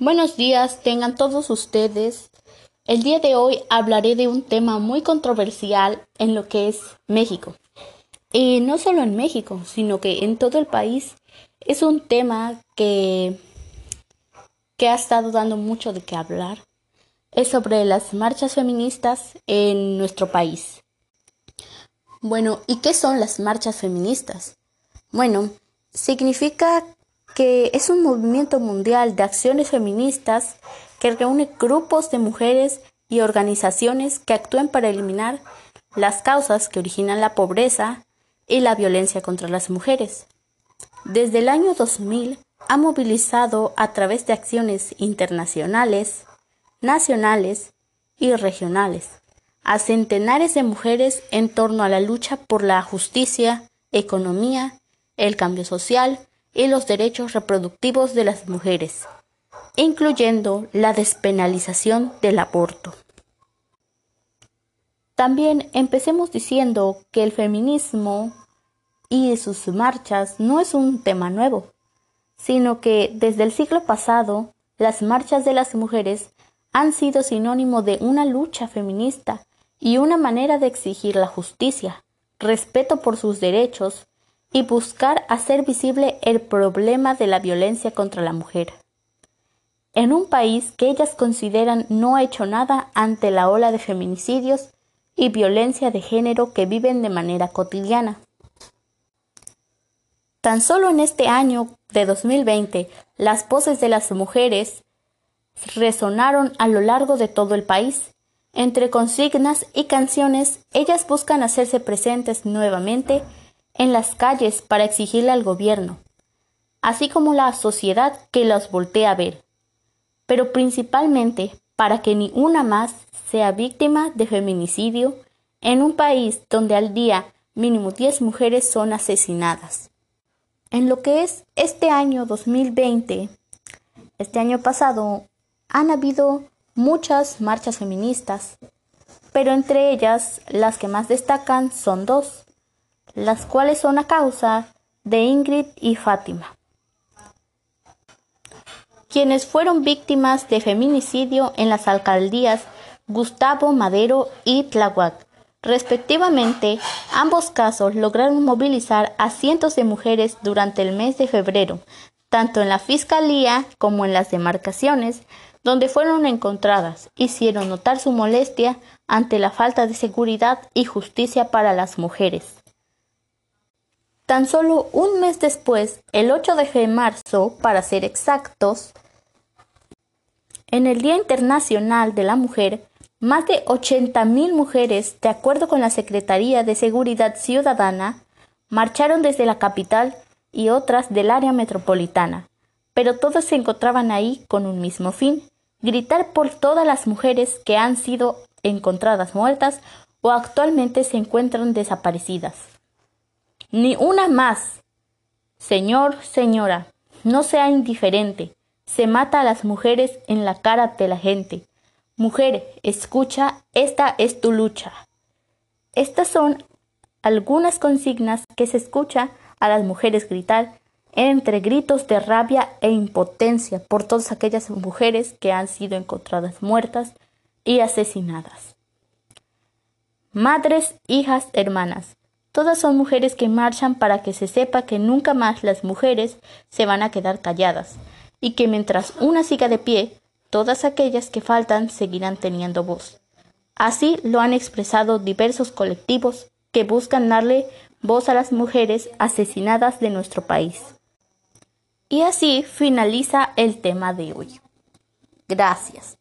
Buenos días, tengan todos ustedes. El día de hoy hablaré de un tema muy controversial en lo que es México. Y no solo en México, sino que en todo el país es un tema que, que ha estado dando mucho de qué hablar. Es sobre las marchas feministas en nuestro país. Bueno, ¿y qué son las marchas feministas? Bueno, significa que es un movimiento mundial de acciones feministas que reúne grupos de mujeres y organizaciones que actúan para eliminar las causas que originan la pobreza y la violencia contra las mujeres. Desde el año 2000 ha movilizado a través de acciones internacionales, nacionales y regionales a centenares de mujeres en torno a la lucha por la justicia, economía, el cambio social y los derechos reproductivos de las mujeres, incluyendo la despenalización del aborto. También empecemos diciendo que el feminismo y sus marchas no es un tema nuevo, sino que desde el siglo pasado las marchas de las mujeres han sido sinónimo de una lucha feminista y una manera de exigir la justicia, respeto por sus derechos y buscar hacer visible el problema de la violencia contra la mujer. En un país que ellas consideran no ha hecho nada ante la ola de feminicidios y violencia de género que viven de manera cotidiana. Tan solo en este año de 2020, las voces de las mujeres resonaron a lo largo de todo el país. Entre consignas y canciones, ellas buscan hacerse presentes nuevamente en las calles para exigirle al gobierno, así como la sociedad que los voltea a ver, pero principalmente para que ni una más sea víctima de feminicidio en un país donde al día mínimo 10 mujeres son asesinadas. En lo que es este año 2020, este año pasado, han habido muchas marchas feministas, pero entre ellas las que más destacan son dos las cuales son a causa de Ingrid y Fátima, quienes fueron víctimas de feminicidio en las alcaldías Gustavo Madero y Tláhuac. Respectivamente, ambos casos lograron movilizar a cientos de mujeres durante el mes de febrero, tanto en la Fiscalía como en las demarcaciones, donde fueron encontradas, hicieron notar su molestia ante la falta de seguridad y justicia para las mujeres. Tan solo un mes después, el 8 de marzo, para ser exactos, en el Día Internacional de la Mujer, más de 80.000 mujeres, de acuerdo con la Secretaría de Seguridad Ciudadana, marcharon desde la capital y otras del área metropolitana, pero todas se encontraban ahí con un mismo fin, gritar por todas las mujeres que han sido encontradas muertas o actualmente se encuentran desaparecidas. Ni una más. Señor, señora, no sea indiferente. Se mata a las mujeres en la cara de la gente. Mujer, escucha, esta es tu lucha. Estas son algunas consignas que se escucha a las mujeres gritar entre gritos de rabia e impotencia por todas aquellas mujeres que han sido encontradas muertas y asesinadas. Madres, hijas, hermanas, Todas son mujeres que marchan para que se sepa que nunca más las mujeres se van a quedar calladas y que mientras una siga de pie, todas aquellas que faltan seguirán teniendo voz. Así lo han expresado diversos colectivos que buscan darle voz a las mujeres asesinadas de nuestro país. Y así finaliza el tema de hoy. Gracias.